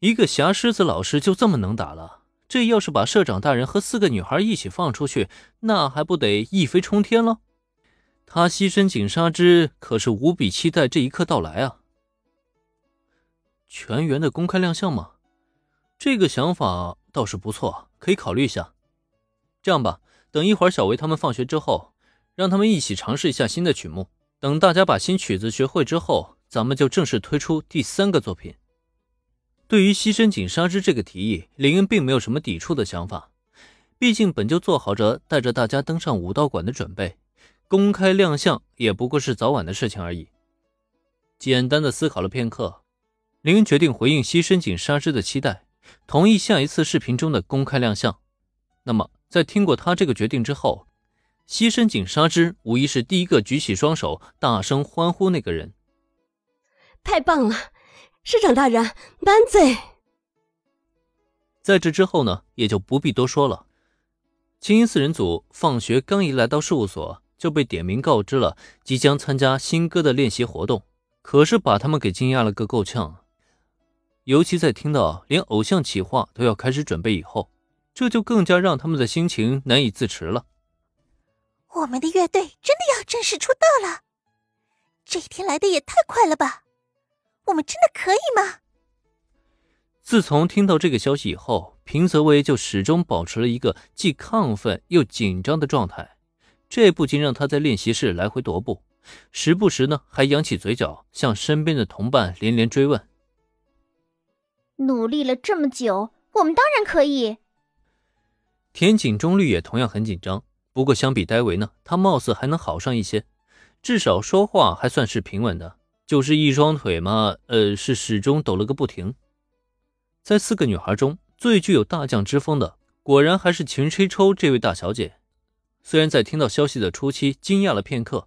一个霞狮子老师就这么能打了？这要是把社长大人和四个女孩一起放出去，那还不得一飞冲天了？他牺牲景纱之，可是无比期待这一刻到来啊！全员的公开亮相吗？这个想法倒是不错，可以考虑一下。这样吧，等一会儿小维他们放学之后，让他们一起尝试一下新的曲目。等大家把新曲子学会之后，咱们就正式推出第三个作品。对于牺牲井纱织这个提议，林恩并没有什么抵触的想法。毕竟本就做好着带着大家登上武道馆的准备，公开亮相也不过是早晚的事情而已。简单的思考了片刻，林恩决定回应牺牲井纱织的期待，同意下一次视频中的公开亮相。那么，在听过他这个决定之后，牺牲井纱织无疑是第一个举起双手大声欢呼那个人。太棒了，师长大人，万岁！在这之后呢，也就不必多说了。青音四人组放学刚一来到事务所，就被点名告知了即将参加新歌的练习活动，可是把他们给惊讶了个够呛。尤其在听到连偶像企划都要开始准备以后，这就更加让他们的心情难以自持了。我们的乐队真的要正式出道了，这一天来的也太快了吧！我们真的可以吗？自从听到这个消息以后，平泽唯就始终保持了一个既亢奋又紧张的状态，这不禁让他在练习室来回踱步，时不时呢还扬起嘴角，向身边的同伴连连追问：“努力了这么久，我们当然可以。”田井中律也同样很紧张。不过相比戴维呢，他貌似还能好上一些，至少说话还算是平稳的。就是一双腿嘛，呃，是始终抖了个不停。在四个女孩中最具有大将之风的，果然还是秦吹抽这位大小姐。虽然在听到消息的初期惊讶了片刻，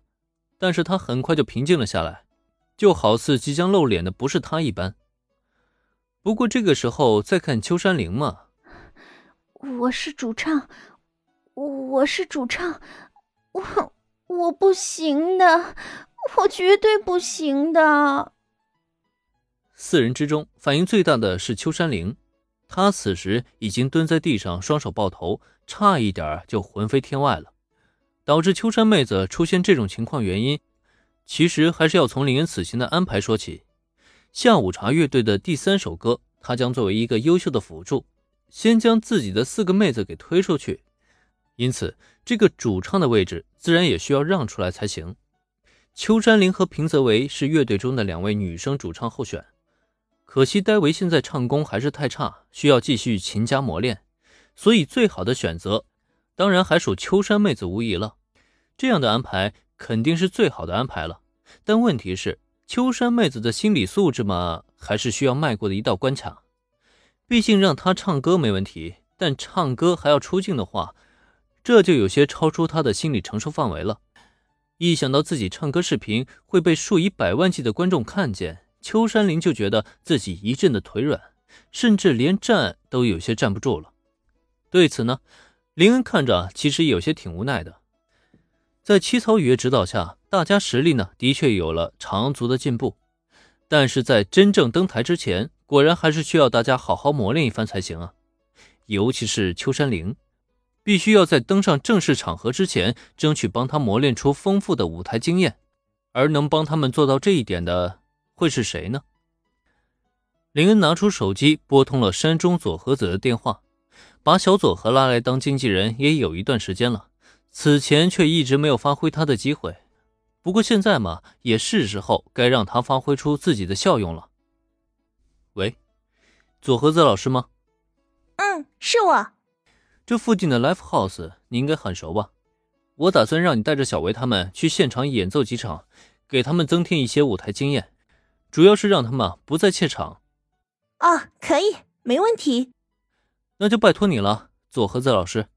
但是她很快就平静了下来，就好似即将露脸的不是她一般。不过这个时候再看秋山绫嘛，我是主唱。我是主唱，我我不行的，我绝对不行的。四人之中反应最大的是秋山绫，他此时已经蹲在地上，双手抱头，差一点就魂飞天外了。导致秋山妹子出现这种情况原因，其实还是要从林恩此行的安排说起。下午茶乐队的第三首歌，他将作为一个优秀的辅助，先将自己的四个妹子给推出去。因此，这个主唱的位置自然也需要让出来才行。秋山绫和平泽唯是乐队中的两位女生主唱候选，可惜戴维现在唱功还是太差，需要继续勤加磨练，所以最好的选择当然还属秋山妹子无疑了。这样的安排肯定是最好的安排了。但问题是，秋山妹子的心理素质嘛，还是需要迈过的一道关卡。毕竟让她唱歌没问题，但唱歌还要出镜的话。这就有些超出她的心理承受范围了。一想到自己唱歌视频会被数以百万计的观众看见，秋山林就觉得自己一阵的腿软，甚至连站都有些站不住了。对此呢，林恩看着其实有些挺无奈的。在七草雨的指导下，大家实力呢的确有了长足的进步，但是在真正登台之前，果然还是需要大家好好磨练一番才行啊。尤其是秋山绫。必须要在登上正式场合之前，争取帮他磨练出丰富的舞台经验，而能帮他们做到这一点的，会是谁呢？林恩拿出手机拨通了山中佐和子的电话，把小佐和拉来当经纪人也有一段时间了，此前却一直没有发挥他的机会。不过现在嘛，也是时候该让他发挥出自己的效用了。喂，佐和子老师吗？嗯，是我。这附近的 Live House 你应该很熟吧？我打算让你带着小维他们去现场演奏几场，给他们增添一些舞台经验，主要是让他们不再怯场。哦，可以，没问题。那就拜托你了，佐和子老师。